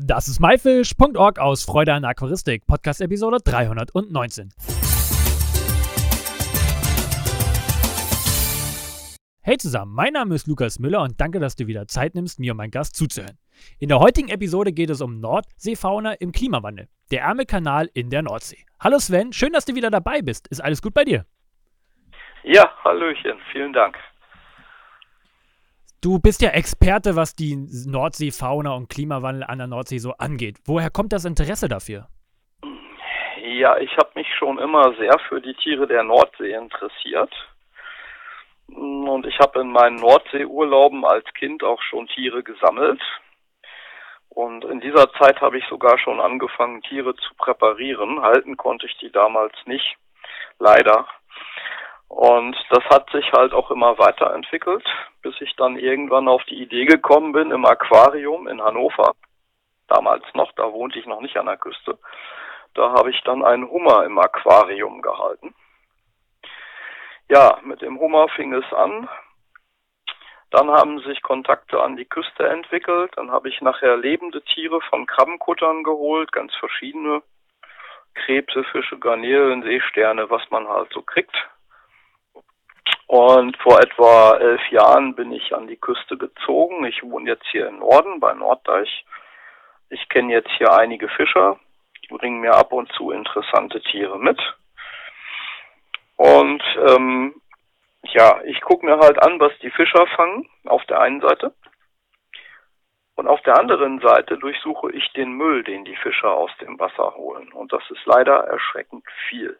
Das ist myfish.org aus Freude an Aquaristik, Podcast Episode 319. Hey zusammen, mein Name ist Lukas Müller und danke, dass du wieder Zeit nimmst, mir und meinem Gast zuzuhören. In der heutigen Episode geht es um Nordseefauna im Klimawandel, der Ärmelkanal in der Nordsee. Hallo Sven, schön, dass du wieder dabei bist. Ist alles gut bei dir? Ja, Hallöchen, vielen Dank. Du bist ja Experte, was die Nordseefauna und Klimawandel an der Nordsee so angeht. Woher kommt das Interesse dafür? Ja, ich habe mich schon immer sehr für die Tiere der Nordsee interessiert. Und ich habe in meinen Nordseeurlauben als Kind auch schon Tiere gesammelt. Und in dieser Zeit habe ich sogar schon angefangen, Tiere zu präparieren. Halten konnte ich die damals nicht, leider. Und das hat sich halt auch immer weiterentwickelt, bis ich dann irgendwann auf die Idee gekommen bin im Aquarium in Hannover. Damals noch, da wohnte ich noch nicht an der Küste. Da habe ich dann einen Hummer im Aquarium gehalten. Ja, mit dem Hummer fing es an. Dann haben sich Kontakte an die Küste entwickelt. Dann habe ich nachher lebende Tiere von Krabbenkuttern geholt, ganz verschiedene. Krebse, Fische, Garnelen, Seesterne, was man halt so kriegt. Und vor etwa elf Jahren bin ich an die Küste gezogen. Ich wohne jetzt hier im Norden bei Norddeich. Ich kenne jetzt hier einige Fischer, die bringen mir ab und zu interessante Tiere mit. Und ähm, ja, ich gucke mir halt an, was die Fischer fangen, auf der einen Seite. Und auf der anderen Seite durchsuche ich den Müll, den die Fischer aus dem Wasser holen. Und das ist leider erschreckend viel.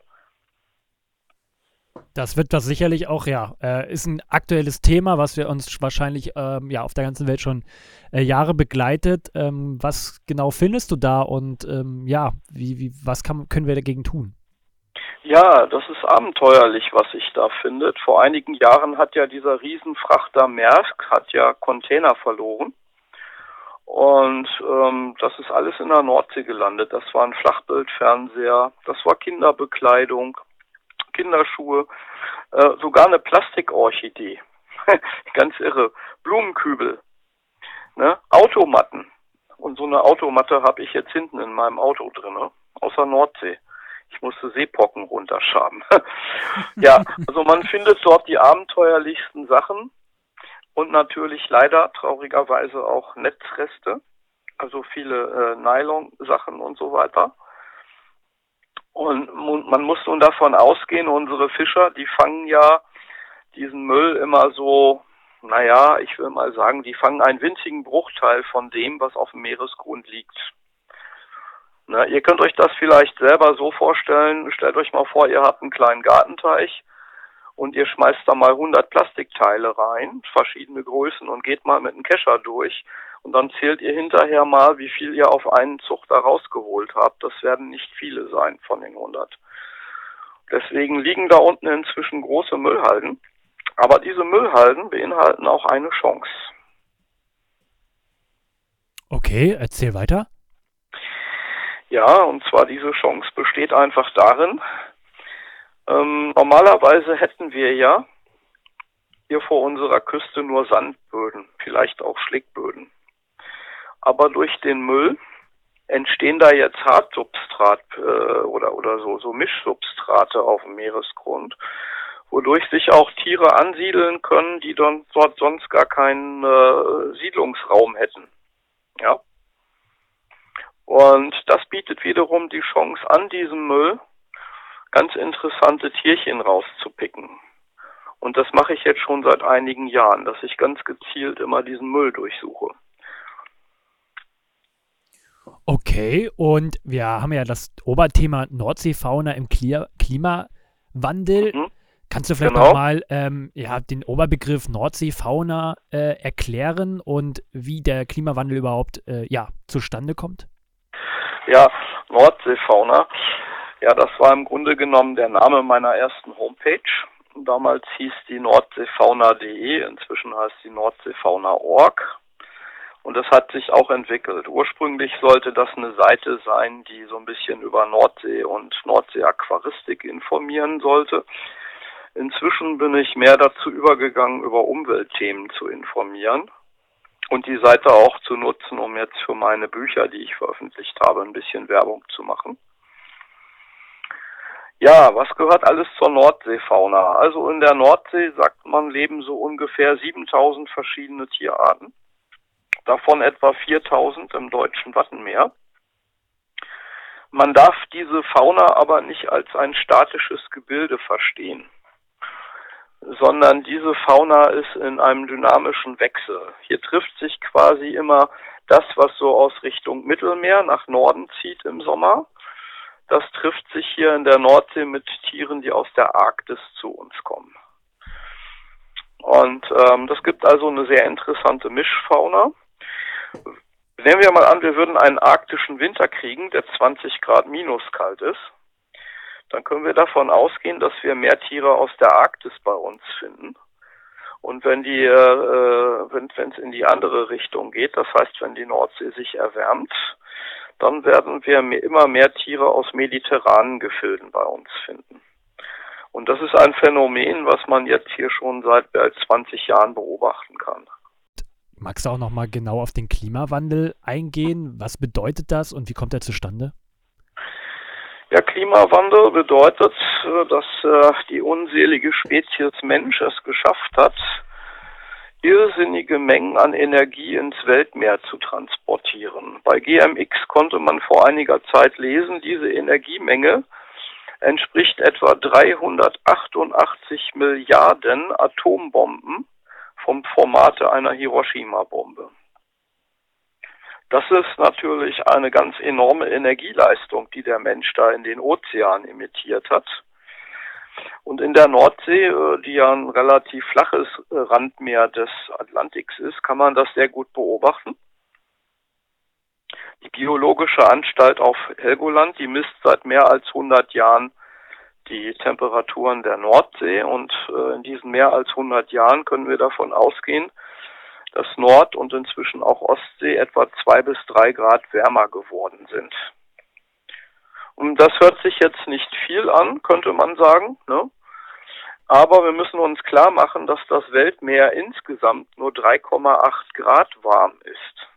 Das wird das sicherlich auch, ja, äh, ist ein aktuelles Thema, was wir uns wahrscheinlich ähm, ja auf der ganzen Welt schon äh, Jahre begleitet. Ähm, was genau findest du da und ähm, ja, wie, wie, was kann, können wir dagegen tun? Ja, das ist abenteuerlich, was sich da findet. Vor einigen Jahren hat ja dieser Riesenfrachter Maersk hat ja Container verloren. Und ähm, das ist alles in der Nordsee gelandet. Das war ein Flachbildfernseher, das war Kinderbekleidung, Kinderschuhe, äh, sogar eine Plastikorchidee. Ganz irre. Blumenkübel, ne? Automatten. Und so eine Automatte habe ich jetzt hinten in meinem Auto drin, ne? außer Nordsee. Ich musste Seepocken runterschaben. ja, also man findet dort die abenteuerlichsten Sachen und natürlich leider traurigerweise auch Netzreste, also viele äh, Nylon-Sachen und so weiter. Und man muss nun davon ausgehen, unsere Fischer, die fangen ja diesen Müll immer so, naja, ich will mal sagen, die fangen einen winzigen Bruchteil von dem, was auf dem Meeresgrund liegt. Na, ihr könnt euch das vielleicht selber so vorstellen, stellt euch mal vor, ihr habt einen kleinen Gartenteich und ihr schmeißt da mal 100 Plastikteile rein, verschiedene Größen und geht mal mit einem Kescher durch und dann zählt ihr hinterher mal, wie viel ihr auf einen Zug da rausgeholt habt. Das werden nicht viele sein von den 100. Deswegen liegen da unten inzwischen große Müllhalden. Aber diese Müllhalden beinhalten auch eine Chance. Okay, erzähl weiter. Ja, und zwar diese Chance besteht einfach darin, ähm, normalerweise hätten wir ja hier vor unserer Küste nur Sandböden, vielleicht auch Schlickböden aber durch den Müll entstehen da jetzt Hartsubstrat äh, oder oder so so Mischsubstrate auf dem Meeresgrund, wodurch sich auch Tiere ansiedeln können, die dann dort sonst gar keinen äh, Siedlungsraum hätten. Ja. Und das bietet wiederum die Chance an diesem Müll ganz interessante Tierchen rauszupicken. Und das mache ich jetzt schon seit einigen Jahren, dass ich ganz gezielt immer diesen Müll durchsuche. Okay, und wir haben ja das Oberthema Nordseefauna im Klimawandel. Mhm. Kannst du vielleicht genau. nochmal ähm, ja, den Oberbegriff Nordseefauna äh, erklären und wie der Klimawandel überhaupt äh, ja, zustande kommt? Ja, Nordseefauna. Ja, das war im Grunde genommen der Name meiner ersten Homepage. Damals hieß die nordseefauna.de, inzwischen heißt die nordseefauna.org. Und das hat sich auch entwickelt. Ursprünglich sollte das eine Seite sein, die so ein bisschen über Nordsee und Nordsee-Aquaristik informieren sollte. Inzwischen bin ich mehr dazu übergegangen, über Umweltthemen zu informieren. und die Seite auch zu nutzen, um jetzt für meine Bücher, die ich veröffentlicht habe, ein bisschen Werbung zu machen. Ja, was gehört alles zur Nordseefauna? Also in der Nordsee, sagt man, leben so ungefähr 7000 verschiedene Tierarten. Davon etwa 4000 im deutschen Wattenmeer. Man darf diese Fauna aber nicht als ein statisches Gebilde verstehen, sondern diese Fauna ist in einem dynamischen Wechsel. Hier trifft sich quasi immer das, was so aus Richtung Mittelmeer nach Norden zieht im Sommer das trifft sich hier in der Nordsee mit Tieren, die aus der Arktis zu uns kommen. Und ähm, das gibt also eine sehr interessante Mischfauna. Nehmen wir mal an, wir würden einen arktischen Winter kriegen, der 20 Grad minus kalt ist. Dann können wir davon ausgehen, dass wir mehr Tiere aus der Arktis bei uns finden. Und wenn die, äh, wenn es in die andere Richtung geht, das heißt, wenn die Nordsee sich erwärmt, dann werden wir immer mehr Tiere aus mediterranen Gefilden bei uns finden. Und das ist ein Phänomen, was man jetzt hier schon seit mehr als 20 Jahren beobachten kann. Magst du auch noch mal genau auf den Klimawandel eingehen? Was bedeutet das und wie kommt er zustande? Ja, Klimawandel bedeutet, dass äh, die unselige Spezies Mensch es geschafft hat, irrsinnige Mengen an Energie ins Weltmeer zu transportieren. Bei GMX konnte man vor einiger Zeit lesen, diese Energiemenge entspricht etwa 388 Milliarden Atombomben vom Formate einer Hiroshima-Bombe. Das ist natürlich eine ganz enorme Energieleistung, die der Mensch da in den Ozean emittiert hat. Und in der Nordsee, äh, die ja ein relativ flaches äh, Randmeer des Atlantiks ist, kann man das sehr gut beobachten. Die Geologische Anstalt auf Helgoland, die misst seit mehr als 100 Jahren die Temperaturen der Nordsee und äh, in diesen mehr als 100 Jahren können wir davon ausgehen, dass Nord- und inzwischen auch Ostsee etwa zwei bis drei Grad wärmer geworden sind. Und das hört sich jetzt nicht viel an, könnte man sagen. Ne? Aber wir müssen uns klar machen, dass das Weltmeer insgesamt nur 3,8 Grad warm ist.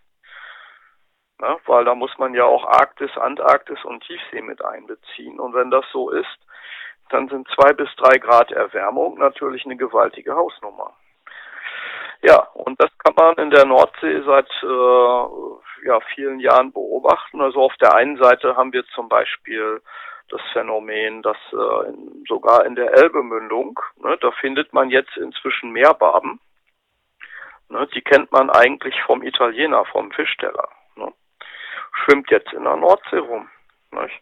Ne? Weil da muss man ja auch Arktis, Antarktis und Tiefsee mit einbeziehen. Und wenn das so ist, dann sind zwei bis drei Grad Erwärmung natürlich eine gewaltige Hausnummer. Ja, und das kann man in der Nordsee seit äh, ja, vielen Jahren beobachten. Also auf der einen Seite haben wir zum Beispiel das Phänomen, dass äh, in, sogar in der Elbemündung, ne, da findet man jetzt inzwischen Meerbarben. Ne, die kennt man eigentlich vom Italiener, vom Fischteller. Ne. Schwimmt jetzt in der Nordsee rum. Nicht?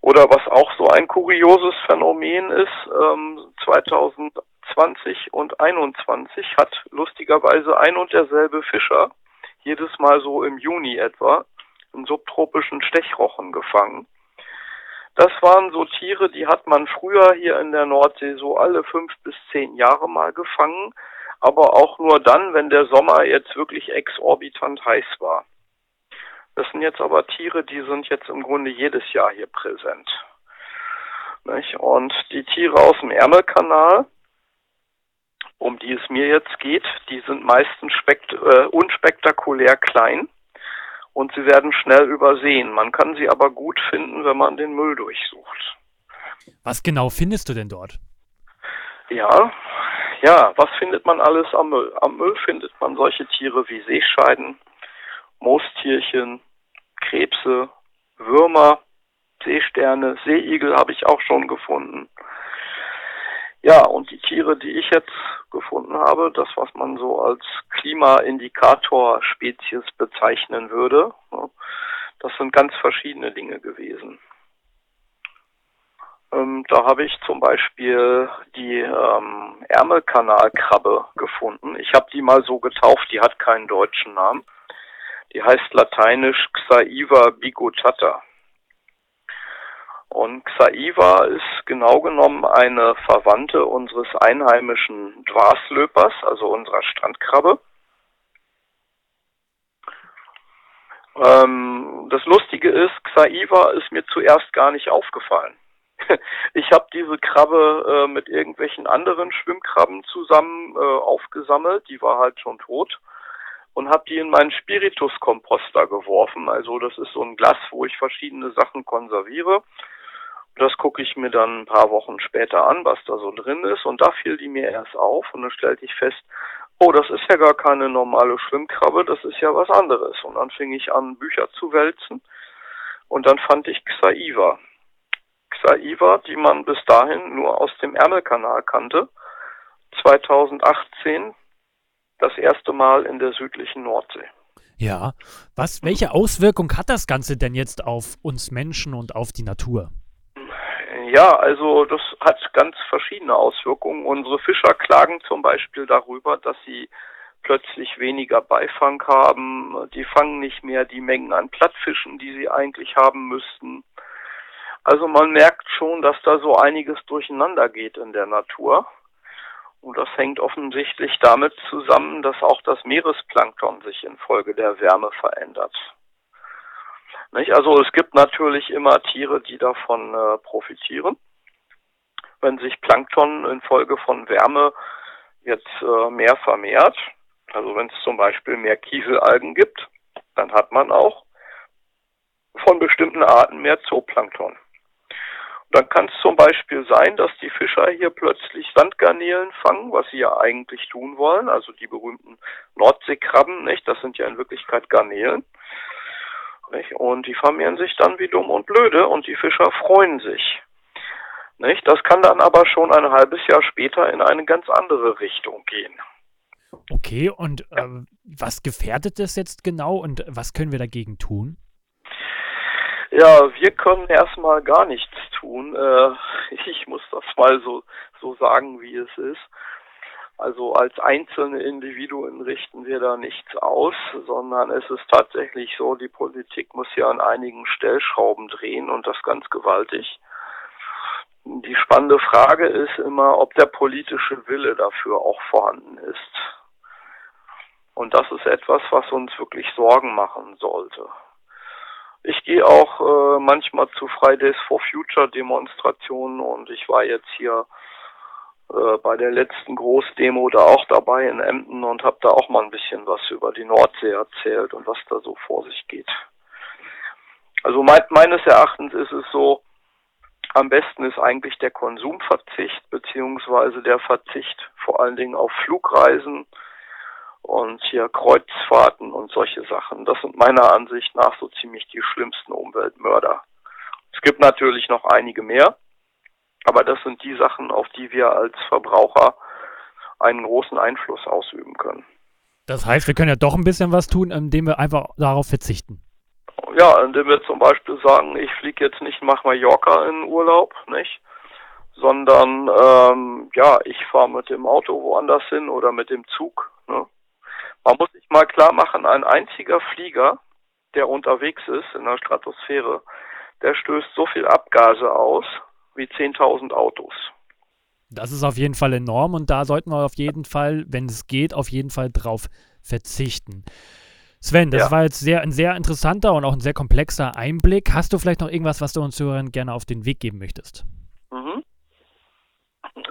Oder was auch so ein kurioses Phänomen ist, ähm, 2000 20 und 21 hat lustigerweise ein und derselbe Fischer jedes Mal so im Juni etwa einen subtropischen Stechrochen gefangen. Das waren so Tiere, die hat man früher hier in der Nordsee so alle fünf bis zehn Jahre mal gefangen, aber auch nur dann, wenn der Sommer jetzt wirklich exorbitant heiß war. Das sind jetzt aber Tiere, die sind jetzt im Grunde jedes Jahr hier präsent. Und die Tiere aus dem Ärmelkanal, um die es mir jetzt geht, die sind meistens äh, unspektakulär klein und sie werden schnell übersehen. Man kann sie aber gut finden, wenn man den Müll durchsucht. Was genau findest du denn dort? Ja, ja, was findet man alles am Müll? Am Müll findet man solche Tiere wie Seescheiden, Moostierchen, Krebse, Würmer, Seesterne, Seeigel habe ich auch schon gefunden. Ja, und die Tiere, die ich jetzt gefunden habe, das, was man so als Klimaindikator-Spezies bezeichnen würde, ne, das sind ganz verschiedene Dinge gewesen. Ähm, da habe ich zum Beispiel die ähm, Ärmelkanalkrabbe gefunden. Ich habe die mal so getauft, die hat keinen deutschen Namen. Die heißt lateinisch Xaiva bigotata. Und Xaiva ist genau genommen eine Verwandte unseres einheimischen Dwarslöpers, also unserer Strandkrabbe. Ähm, das Lustige ist, Xaiva ist mir zuerst gar nicht aufgefallen. Ich habe diese Krabbe äh, mit irgendwelchen anderen Schwimmkrabben zusammen äh, aufgesammelt, die war halt schon tot. Und habe die in meinen Spirituskomposter geworfen. Also das ist so ein Glas, wo ich verschiedene Sachen konserviere. Das gucke ich mir dann ein paar Wochen später an, was da so drin ist. Und da fiel die mir erst auf und dann stellte ich fest, oh, das ist ja gar keine normale Schwimmkrabbe, das ist ja was anderes. Und dann fing ich an, Bücher zu wälzen und dann fand ich Xaiva. Xaiva, die man bis dahin nur aus dem Ärmelkanal kannte, 2018 das erste Mal in der südlichen Nordsee. Ja, was, welche Auswirkung hat das Ganze denn jetzt auf uns Menschen und auf die Natur? Ja, also das hat ganz verschiedene Auswirkungen. Unsere Fischer klagen zum Beispiel darüber, dass sie plötzlich weniger Beifang haben. Die fangen nicht mehr die Mengen an Plattfischen, die sie eigentlich haben müssten. Also man merkt schon, dass da so einiges durcheinander geht in der Natur. Und das hängt offensichtlich damit zusammen, dass auch das Meeresplankton sich infolge der Wärme verändert. Nicht? Also es gibt natürlich immer Tiere, die davon äh, profitieren. Wenn sich Plankton infolge von Wärme jetzt äh, mehr vermehrt, also wenn es zum Beispiel mehr Kieselalgen gibt, dann hat man auch von bestimmten Arten mehr Zooplankton. Dann kann es zum Beispiel sein, dass die Fischer hier plötzlich Sandgarnelen fangen, was sie ja eigentlich tun wollen, also die berühmten Nordseekrabben, nicht? Das sind ja in Wirklichkeit Garnelen. Nicht? Und die vermehren sich dann wie dumm und blöde und die Fischer freuen sich. Nicht? Das kann dann aber schon ein halbes Jahr später in eine ganz andere Richtung gehen. Okay, und ja. äh, was gefährdet das jetzt genau und was können wir dagegen tun? Ja, wir können erstmal gar nichts tun. Äh, ich muss das mal so, so sagen, wie es ist. Also als einzelne Individuen richten wir da nichts aus, sondern es ist tatsächlich so, die Politik muss ja an einigen Stellschrauben drehen und das ganz gewaltig. Die spannende Frage ist immer, ob der politische Wille dafür auch vorhanden ist. Und das ist etwas, was uns wirklich Sorgen machen sollte. Ich gehe auch äh, manchmal zu Fridays for Future Demonstrationen und ich war jetzt hier äh, bei der letzten Großdemo da auch dabei in Emden und habe da auch mal ein bisschen was über die Nordsee erzählt und was da so vor sich geht. Also me meines Erachtens ist es so, am besten ist eigentlich der Konsumverzicht beziehungsweise der Verzicht vor allen Dingen auf Flugreisen und hier Kreuzfahrten und solche Sachen. Das sind meiner Ansicht nach so ziemlich die schlimmsten Umweltmörder. Es gibt natürlich noch einige mehr, aber das sind die Sachen, auf die wir als Verbraucher einen großen Einfluss ausüben können. Das heißt, wir können ja doch ein bisschen was tun, indem wir einfach darauf verzichten. Ja, indem wir zum Beispiel sagen, ich fliege jetzt nicht nach Mallorca in Urlaub, nicht? Sondern ähm, ja, ich fahre mit dem Auto woanders hin oder mit dem Zug. Ne? Man muss sich mal klar machen, ein einziger Flieger, der unterwegs ist in der Stratosphäre, der stößt so viel Abgase aus, wie 10.000 Autos. Das ist auf jeden Fall enorm und da sollten wir auf jeden Fall, wenn es geht, auf jeden Fall drauf verzichten. Sven, das ja. war jetzt sehr, ein sehr interessanter und auch ein sehr komplexer Einblick. Hast du vielleicht noch irgendwas, was du uns Hörern gerne auf den Weg geben möchtest? Mhm.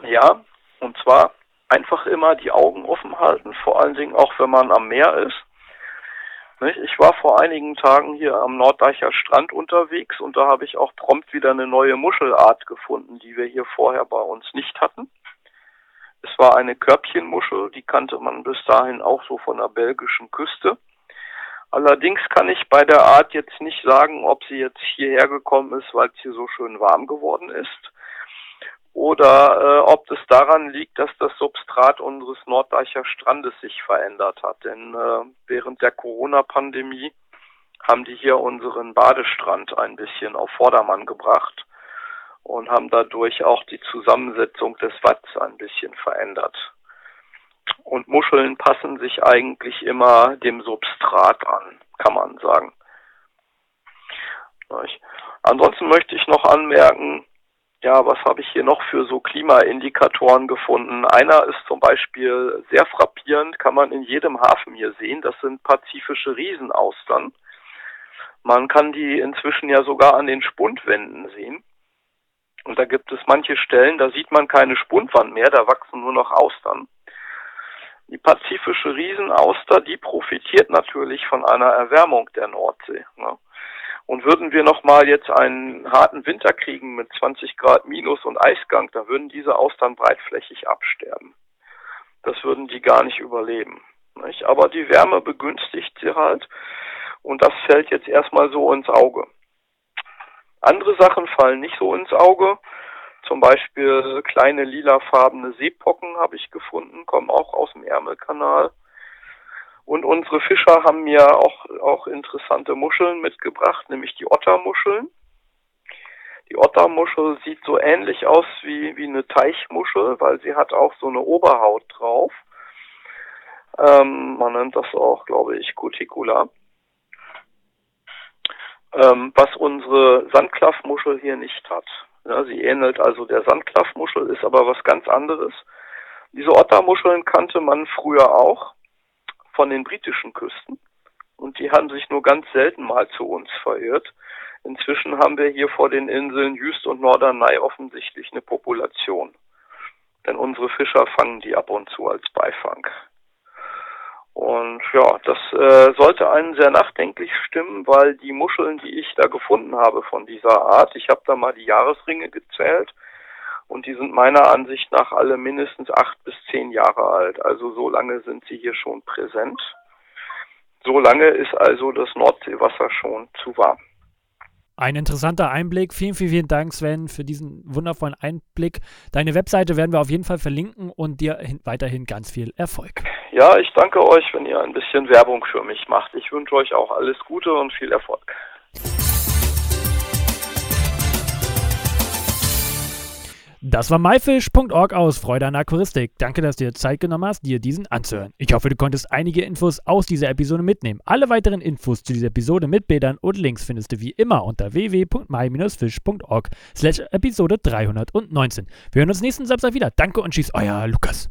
Ja, und zwar einfach immer die Augen offen halten, vor allen Dingen auch wenn man am Meer ist. Ich war vor einigen Tagen hier am Norddeicher Strand unterwegs und da habe ich auch prompt wieder eine neue Muschelart gefunden, die wir hier vorher bei uns nicht hatten. Es war eine Körbchenmuschel, die kannte man bis dahin auch so von der belgischen Küste. Allerdings kann ich bei der Art jetzt nicht sagen, ob sie jetzt hierher gekommen ist, weil es hier so schön warm geworden ist oder äh, ob es daran liegt, dass das Substrat unseres Norddeicher Strandes sich verändert hat. Denn äh, während der Corona-Pandemie haben die hier unseren Badestrand ein bisschen auf Vordermann gebracht und haben dadurch auch die Zusammensetzung des Watts ein bisschen verändert. Und Muscheln passen sich eigentlich immer dem Substrat an, kann man sagen. Ansonsten möchte ich noch anmerken, ja, was habe ich hier noch für so Klimaindikatoren gefunden? Einer ist zum Beispiel sehr frappierend, kann man in jedem Hafen hier sehen. Das sind pazifische Riesenaustern. Man kann die inzwischen ja sogar an den Spundwänden sehen. Und da gibt es manche Stellen, da sieht man keine Spundwand mehr, da wachsen nur noch Austern. Die pazifische Riesenauster, die profitiert natürlich von einer Erwärmung der Nordsee. Ne? Und würden wir nochmal jetzt einen harten Winter kriegen mit 20 Grad Minus und Eisgang, da würden diese Austern breitflächig absterben. Das würden die gar nicht überleben. Nicht? Aber die Wärme begünstigt sie halt und das fällt jetzt erstmal so ins Auge. Andere Sachen fallen nicht so ins Auge. Zum Beispiel kleine lilafarbene Seepocken habe ich gefunden, kommen auch aus dem Ärmelkanal. Und unsere Fischer haben mir auch, auch interessante Muscheln mitgebracht, nämlich die Ottermuscheln. Die Ottermuschel sieht so ähnlich aus wie, wie eine Teichmuschel, weil sie hat auch so eine Oberhaut drauf. Ähm, man nennt das auch, glaube ich, Cuticula. Ähm, was unsere Sandklaffmuschel hier nicht hat. Ja, sie ähnelt also der Sandklaffmuschel, ist aber was ganz anderes. Diese Ottermuscheln kannte man früher auch von den britischen Küsten und die haben sich nur ganz selten mal zu uns verirrt. Inzwischen haben wir hier vor den Inseln Jüst und Norderney offensichtlich eine Population. Denn unsere Fischer fangen die ab und zu als Beifang. Und ja, das äh, sollte einen sehr nachdenklich stimmen, weil die Muscheln, die ich da gefunden habe von dieser Art, ich habe da mal die Jahresringe gezählt und die sind meiner Ansicht nach alle mindestens acht bis zehn Jahre alt. Also so lange sind sie hier schon präsent. So lange ist also das Nordseewasser schon zu warm. Ein interessanter Einblick. Vielen, vielen, vielen Dank, Sven, für diesen wundervollen Einblick. Deine Webseite werden wir auf jeden Fall verlinken und dir weiterhin ganz viel Erfolg. Ja, ich danke euch, wenn ihr ein bisschen Werbung für mich macht. Ich wünsche euch auch alles Gute und viel Erfolg. Das war myfish.org aus Freude an Aquaristik. Danke, dass du dir Zeit genommen hast, dir diesen anzuhören. Ich hoffe, du konntest einige Infos aus dieser Episode mitnehmen. Alle weiteren Infos zu dieser Episode mit Bildern und Links findest du wie immer unter www.my-fish.org slash Episode 319. Wir hören uns nächsten Samstag wieder. Danke und tschüss, euer Lukas.